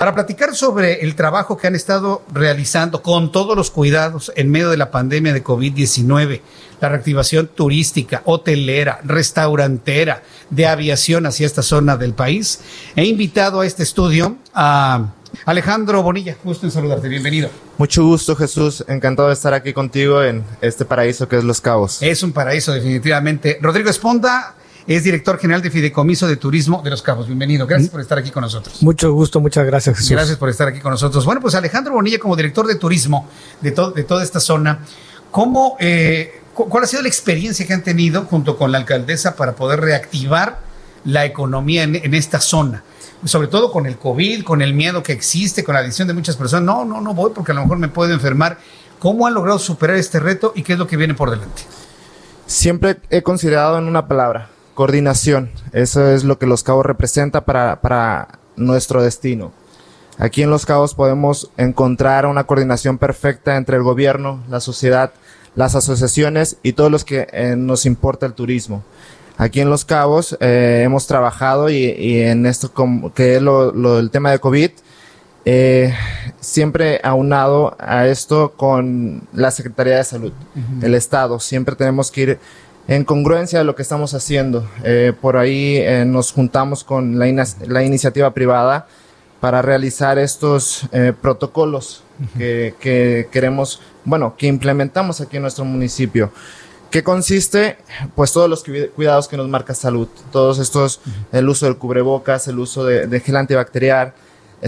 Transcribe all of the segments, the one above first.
Para platicar sobre el trabajo que han estado realizando con todos los cuidados en medio de la pandemia de COVID-19, la reactivación turística, hotelera, restaurantera, de aviación hacia esta zona del país, he invitado a este estudio a Alejandro Bonilla. Gusto en saludarte, bienvenido. Mucho gusto, Jesús. Encantado de estar aquí contigo en este paraíso que es Los Cabos. Es un paraíso, definitivamente. Rodrigo Esponda es director general de Fideicomiso de Turismo de Los Cabos. Bienvenido. Gracias por estar aquí con nosotros. Mucho gusto, muchas gracias, Jesús. Gracias por estar aquí con nosotros. Bueno, pues Alejandro Bonilla, como director de turismo de, de toda esta zona, ¿cómo, eh, ¿cuál ha sido la experiencia que han tenido junto con la alcaldesa para poder reactivar la economía en, en esta zona? sobre todo con el COVID, con el miedo que existe, con la adicción de muchas personas. No, no, no voy porque a lo mejor me puedo enfermar. ¿Cómo han logrado superar este reto y qué es lo que viene por delante? Siempre he considerado en una palabra, coordinación. Eso es lo que Los Cabos representa para, para nuestro destino. Aquí en Los Cabos podemos encontrar una coordinación perfecta entre el gobierno, la sociedad, las asociaciones y todos los que eh, nos importa el turismo. Aquí en Los Cabos eh, hemos trabajado y, y, en esto que es lo, lo, el tema de COVID, eh, siempre aunado a esto con la Secretaría de Salud, uh -huh. el Estado. Siempre tenemos que ir en congruencia de lo que estamos haciendo. Eh, por ahí eh, nos juntamos con la, in la, iniciativa privada para realizar estos eh, protocolos uh -huh. que, que queremos, bueno, que implementamos aquí en nuestro municipio. ¿Qué consiste? Pues todos los cuidados que nos marca salud, todos estos, el uso del cubrebocas, el uso de, de gel antibacterial,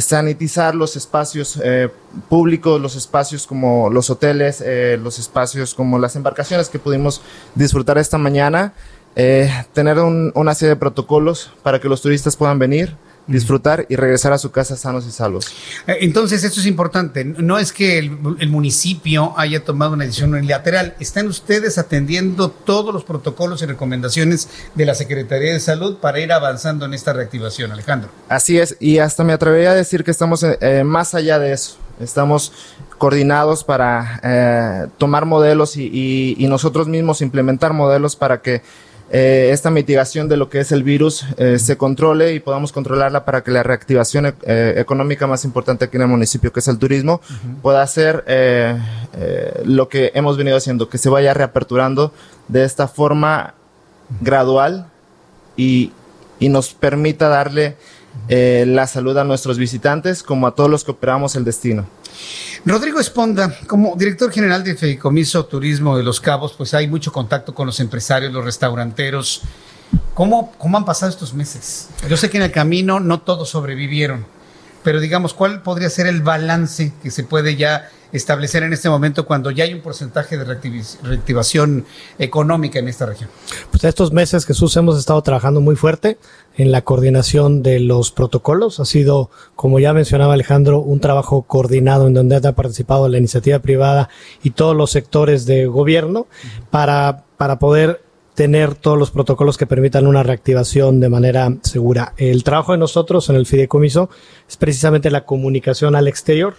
sanitizar los espacios eh, públicos, los espacios como los hoteles, eh, los espacios como las embarcaciones que pudimos disfrutar esta mañana, eh, tener un, una serie de protocolos para que los turistas puedan venir, disfrutar y regresar a su casa sanos y salvos. Entonces, esto es importante. No es que el, el, municipio haya tomado una decisión unilateral. Están ustedes atendiendo todos los protocolos y recomendaciones de la Secretaría de Salud para ir avanzando en esta reactivación, Alejandro. Así es, y hasta me atrevería a decir que estamos eh, más allá de eso. Estamos coordinados para eh, tomar modelos y, y, y nosotros mismos implementar modelos para que eh, esta mitigación de lo que es el virus eh, se controle y podamos controlarla para que la reactivación eh, económica más importante aquí en el municipio, que es el turismo, uh -huh. pueda ser lo que hemos venido haciendo, que se vaya reaperturando de esta forma gradual y, y nos permita darle la salud a nuestros visitantes como a todos los que operamos el destino. Rodrigo Esponda, como director general de Fedicomiso Turismo de Los Cabos, pues hay mucho contacto con los empresarios, los restauranteros. ¿Cómo, ¿Cómo han pasado estos meses? Yo sé que en el camino no todos sobrevivieron, pero digamos, ¿cuál podría ser el balance que se puede ya establecer en este momento cuando ya hay un porcentaje de reactivación económica en esta región? Pues estos meses, Jesús, hemos estado trabajando muy fuerte en la coordinación de los protocolos. Ha sido, como ya mencionaba Alejandro, un trabajo coordinado en donde ha participado la iniciativa privada y todos los sectores de gobierno para, para poder tener todos los protocolos que permitan una reactivación de manera segura. El trabajo de nosotros en el fideicomiso es precisamente la comunicación al exterior.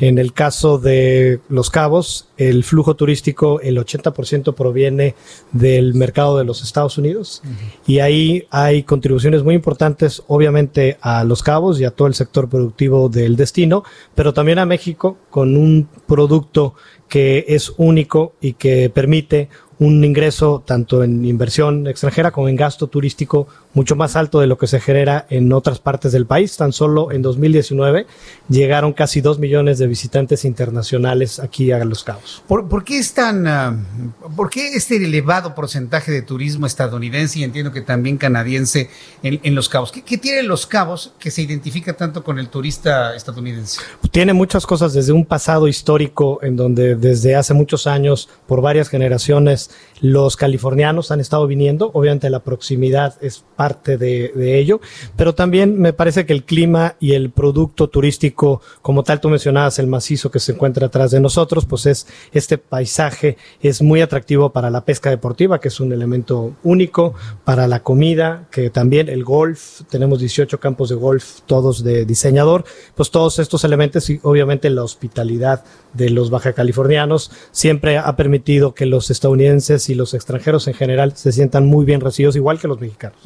En el caso de Los Cabos, el flujo turístico, el 80% proviene del mercado de los Estados Unidos y ahí hay contribuciones muy importantes, obviamente, a Los Cabos y a todo el sector productivo del destino, pero también a México con un producto que es único y que permite un ingreso tanto en inversión extranjera como en gasto turístico mucho más alto de lo que se genera en otras partes del país. Tan solo en 2019 llegaron casi dos millones de visitantes internacionales aquí a Los Cabos. ¿Por, por qué es tan, uh, por qué este elevado porcentaje de turismo estadounidense y entiendo que también canadiense en, en Los Cabos? ¿Qué, ¿Qué, tiene Los Cabos que se identifica tanto con el turista estadounidense? Tiene muchas cosas desde un pasado histórico en donde desde hace muchos años, por varias generaciones, los californianos han estado viniendo. Obviamente la proximidad es parte de, ello, pero también me parece que el clima y el producto turístico, como tal tú mencionabas, el macizo que se encuentra atrás de nosotros, pues es este paisaje, es muy atractivo para la pesca deportiva, que es un elemento único, para la comida, que también el golf, tenemos 18 campos de golf, todos de diseñador, pues todos estos elementos y obviamente la hospitalidad de los baja californianos siempre ha permitido que los estadounidenses y los extranjeros en general se sientan muy bien recibidos, igual que los mexicanos.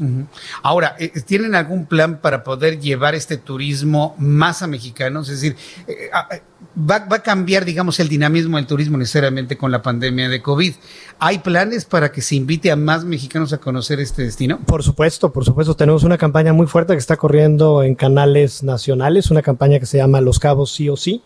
Ahora, eh, ¿tienen algún plan para poder llevar este turismo más a mexicanos? Es decir, eh, va, va, a cambiar, digamos, el dinamismo del turismo necesariamente con la pandemia de COVID. ¿Hay planes para que se invite a más mexicanos a conocer este destino? Por supuesto, por supuesto. Tenemos una campaña muy fuerte que está corriendo en canales nacionales, una campaña que se llama Los Cabos sí o sí.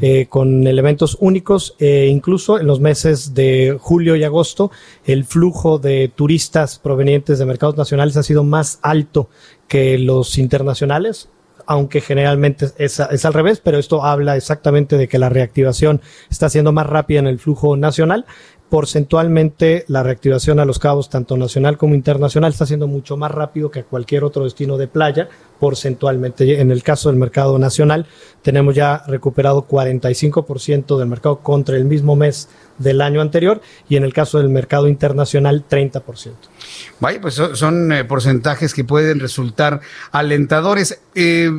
Eh, con elementos únicos. Eh, incluso en los meses de julio y agosto, el flujo de turistas provenientes de mercados nacionales ha sido más alto que los internacionales aunque generalmente es, es, al revés, pero esto habla exactamente de que la reactivación está siendo más rápida en el flujo nacional. Porcentualmente, la reactivación a los cabos, tanto nacional como internacional, está siendo mucho más rápido que a cualquier otro destino de playa, porcentualmente. En el caso del mercado nacional, tenemos ya recuperado 45% del mercado contra el mismo mes del año anterior y en el caso del mercado internacional 30%. Vaya, pues son, eh, porcentajes que pueden resultar alentadores. Eh,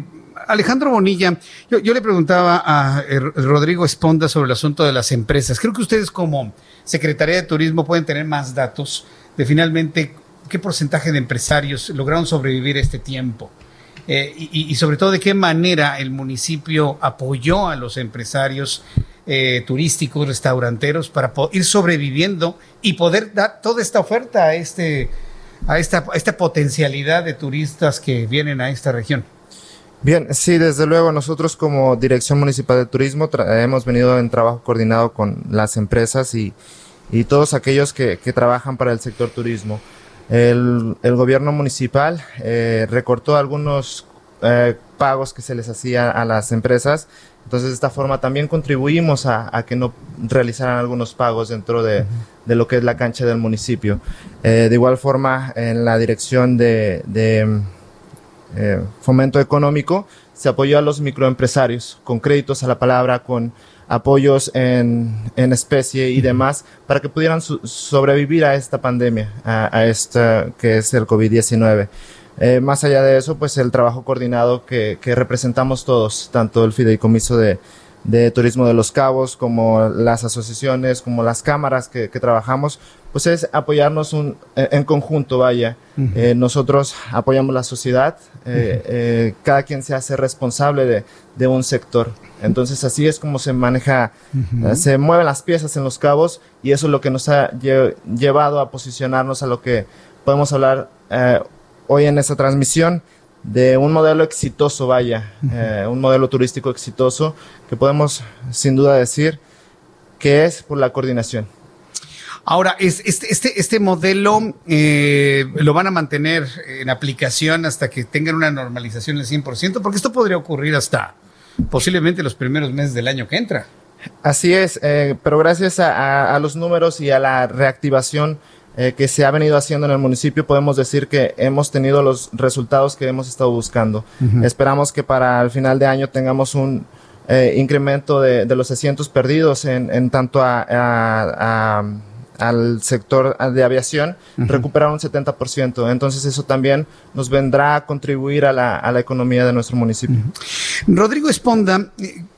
Alejandro Bonilla, yo, le preguntaba a eh, Rodrigo Esponda sobre el asunto de las empresas. Creo que ustedes como Secretaría de Turismo pueden tener más datos de finalmente qué porcentaje de empresarios lograron sobrevivir este tiempo. Eh, y, sobre todo de qué manera el municipio apoyó a los empresarios eh, turísticos, restauranteros, para ir sobreviviendo y poder dar toda esta oferta a, este, a esta potencialidad de turistas que vienen a esta región. Bien, sí, desde luego nosotros como Dirección Municipal de Turismo hemos venido en trabajo coordinado con las empresas y, y todos aquellos que, que, trabajan para el sector turismo. El, el gobierno municipal eh, recortó algunos eh, pagos que se les hacía a las empresas, entonces de esta forma también contribuimos a, a que no realizaran algunos pagos dentro de, uh -huh. de, lo que es la cancha del municipio. Eh, de igual forma, en la dirección de, de eh, fomento económico, se apoyó a los microempresarios con créditos a la palabra, con apoyos en, en especie y demás, para que pudieran so sobrevivir a esta pandemia, a, a, esta que es el COVID-19. Eh, más allá de eso, pues el trabajo coordinado que, que representamos todos, tanto el fideicomiso de, de Turismo de los Cabos, como las asociaciones, como las cámaras que, que trabajamos, pues es apoyarnos un, en conjunto, vaya. Uh -huh. eh, nosotros apoyamos la sociedad, eh, uh -huh. eh, cada quien se hace responsable de, de, un sector. Entonces así es como se maneja, uh -huh. se mueven las piezas en los cabos y eso es lo que nos ha lle llevado a posicionarnos a lo que podemos hablar hoy en esta transmisión de un modelo exitoso, vaya, eh, un modelo turístico exitoso que podemos sin duda decir que es por la coordinación. Ahora, este, este, este modelo eh, lo van a mantener en aplicación hasta que tengan una normalización del 100%, porque esto podría ocurrir hasta posiblemente los primeros meses del año que entra. Así es, eh, pero gracias a, a, a, los números y a la reactivación eh, que se ha venido haciendo en el municipio, podemos decir que hemos tenido los resultados que hemos estado buscando. Uh -huh. Esperamos que para el final de año tengamos un eh, incremento de, de, los asientos perdidos en, en tanto a, a al sector de aviación, uh -huh. recuperar un 70%. Entonces eso también nos vendrá a contribuir a la, a la economía de nuestro municipio. Uh -huh. Rodrigo Esponda,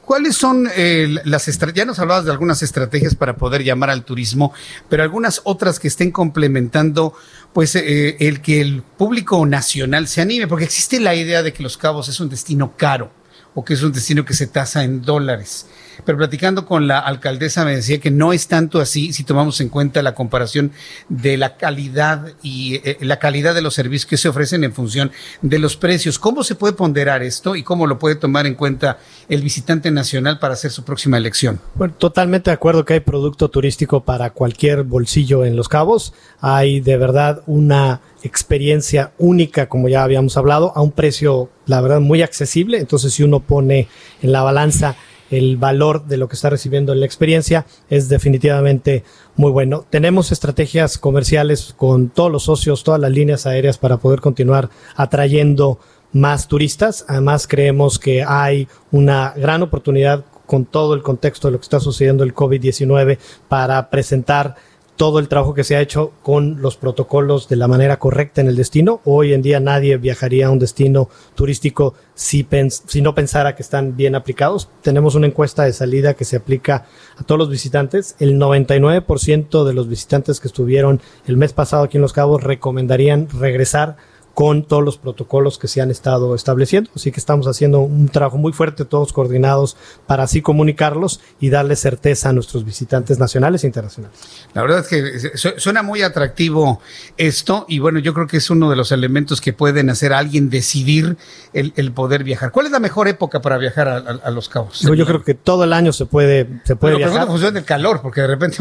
¿cuáles son eh, las estrategias? Ya nos hablabas de algunas estrategias para poder llamar al turismo, pero algunas otras que estén complementando pues eh, el que el público nacional se anime, porque existe la idea de que Los Cabos es un destino caro o que es un destino que se tasa en dólares. Pero platicando con la alcaldesa me decía que no es tanto así si tomamos en cuenta la comparación de la calidad y eh, la calidad de los servicios que se ofrecen en función de los precios. ¿Cómo se puede ponderar esto y cómo lo puede tomar en cuenta el visitante nacional para hacer su próxima elección? Bueno, totalmente de acuerdo que hay producto turístico para cualquier bolsillo en Los Cabos. Hay de verdad una experiencia única, como ya habíamos hablado, a un precio, la verdad, muy accesible. Entonces, si uno pone en la balanza el valor de lo que está recibiendo en la experiencia es definitivamente muy bueno. Tenemos estrategias comerciales con todos los socios, todas las líneas aéreas para poder continuar atrayendo más turistas. Además, creemos que hay una gran oportunidad con todo el contexto de lo que está sucediendo el COVID-19 para presentar todo el trabajo que se ha hecho con los protocolos de la manera correcta en el destino. Hoy en día nadie viajaría a un destino turístico si, si no pensara que están bien aplicados. Tenemos una encuesta de salida que se aplica a todos los visitantes. El 99% de los visitantes que estuvieron el mes pasado aquí en Los Cabos recomendarían regresar con todos los protocolos que se han estado estableciendo. Así que estamos haciendo un trabajo muy fuerte, todos coordinados, para así comunicarlos y darle certeza a nuestros visitantes nacionales e internacionales. La verdad es que suena muy atractivo esto y bueno, yo creo que es uno de los elementos que pueden hacer a alguien decidir el, poder viajar. ¿Cuál es la mejor época para viajar a, Los Cabos? Yo, creo que todo el año se puede, se puede viajar. Pero función del calor, porque de repente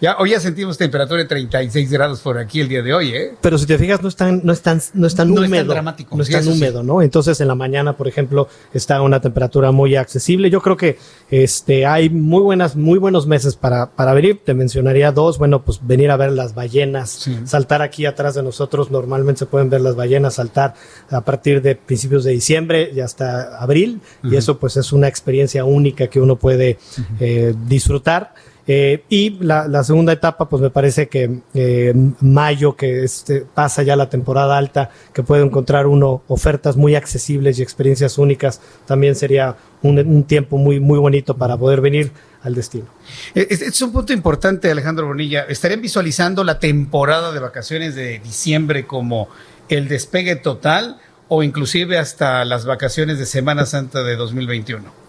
ya, hoy ya sentimos temperatura de 36 grados por aquí el día de hoy, ¿eh? Pero si te fijas, no están, no están, no es tan no húmedo. Es tan dramático. No es tan húmedo, ¿no? Entonces en la mañana, por ejemplo, está a una temperatura muy accesible. Yo creo que este hay muy buenas, muy buenos meses para, para venir. Te mencionaría dos. Bueno, pues venir a ver las ballenas, saltar aquí atrás de nosotros. Normalmente se pueden ver las ballenas saltar a partir de principios de diciembre y hasta abril. Y eso pues es una experiencia única que uno puede eh, disfrutar. Eh, y la, segunda etapa, pues me parece que eh, mayo, que este, pasa ya la temporada alta, que puede encontrar uno ofertas muy accesibles y experiencias únicas, también sería un, tiempo muy, muy bonito para poder venir al destino. Eh, es, un punto importante, Alejandro Bonilla. ¿Estarían visualizando la temporada de vacaciones de diciembre como el despegue total o inclusive hasta las vacaciones de Semana Santa de 2021?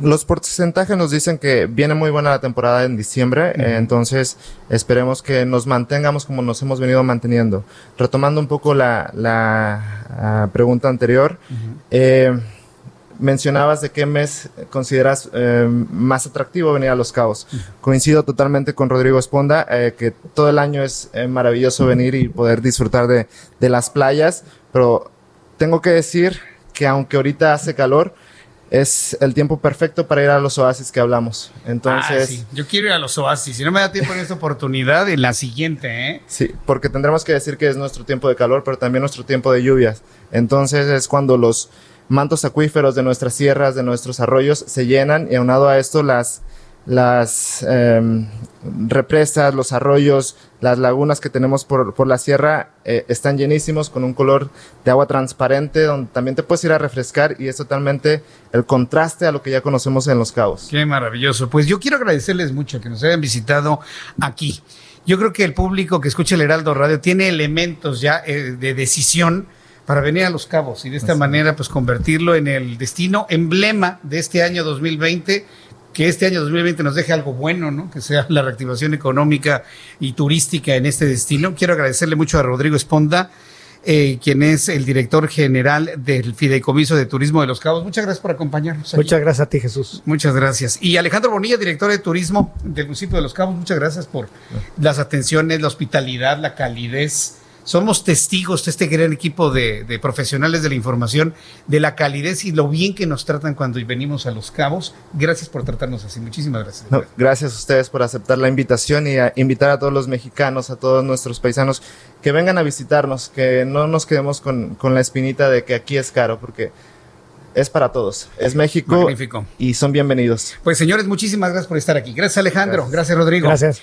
Los porcentajes nos dicen que viene muy buena la temporada en diciembre, entonces esperemos que nos mantengamos como nos hemos venido manteniendo. Retomando un poco la, ah, pregunta anterior, eh, mencionabas de qué mes consideras eh, más atractivo venir a Los Cabos. Coincido totalmente con Rodrigo Esponda, eh, que todo el año es maravilloso venir y poder disfrutar de, de las playas, pero tengo que decir que aunque ahorita hace calor, es el tiempo perfecto para ir a los oasis que hablamos. Entonces, ah, yo quiero ir a los oasis. Si no me da tiempo en esta oportunidad, en la siguiente, ¿eh? Sí, porque tendremos que decir que es nuestro tiempo de calor, pero también nuestro tiempo de lluvias. Entonces es cuando los mantos acuíferos de nuestras sierras, de nuestros arroyos, se llenan y aunado a esto las las em, represas, los arroyos, las lagunas que tenemos por, por la sierra eh, están llenísimos con un color de agua transparente donde también te puedes ir a refrescar y es totalmente el contraste a lo que ya conocemos en Los Cabos. Qué maravilloso. Pues yo quiero agradecerles mucho que nos hayan visitado aquí. Yo creo que el público que escucha el Heraldo Radio tiene elementos ya eh, de decisión para venir a Los Cabos y de esta manera pues convertirlo en el destino emblema de este año 2020 que este año 2020 nos deje algo bueno, ¿no? Que sea la reactivación económica y turística en este destino. Quiero agradecerle mucho a Rodrigo Esponda, eh, quien es el director general del Fideicomiso de Turismo de Los Cabos. Muchas gracias por acompañarnos. Muchas gracias a ti, Jesús. Muchas gracias. Y Alejandro Bonilla, director de Turismo del municipio de Los Cabos, muchas gracias por las atenciones, la hospitalidad, la calidez somos testigos de este gran equipo de, profesionales de la información, de la calidez y lo bien que nos tratan cuando venimos a Los Cabos. Gracias por tratarnos así. Muchísimas gracias. gracias a ustedes por aceptar la invitación y a invitar a todos los mexicanos, a todos nuestros paisanos que vengan a visitarnos, que no nos quedemos con, con la espinita de que aquí es caro, porque es para todos. Es México Magnífico. y son bienvenidos. Pues señores, muchísimas gracias por estar aquí. Gracias Alejandro, gracias, gracias Rodrigo. Gracias.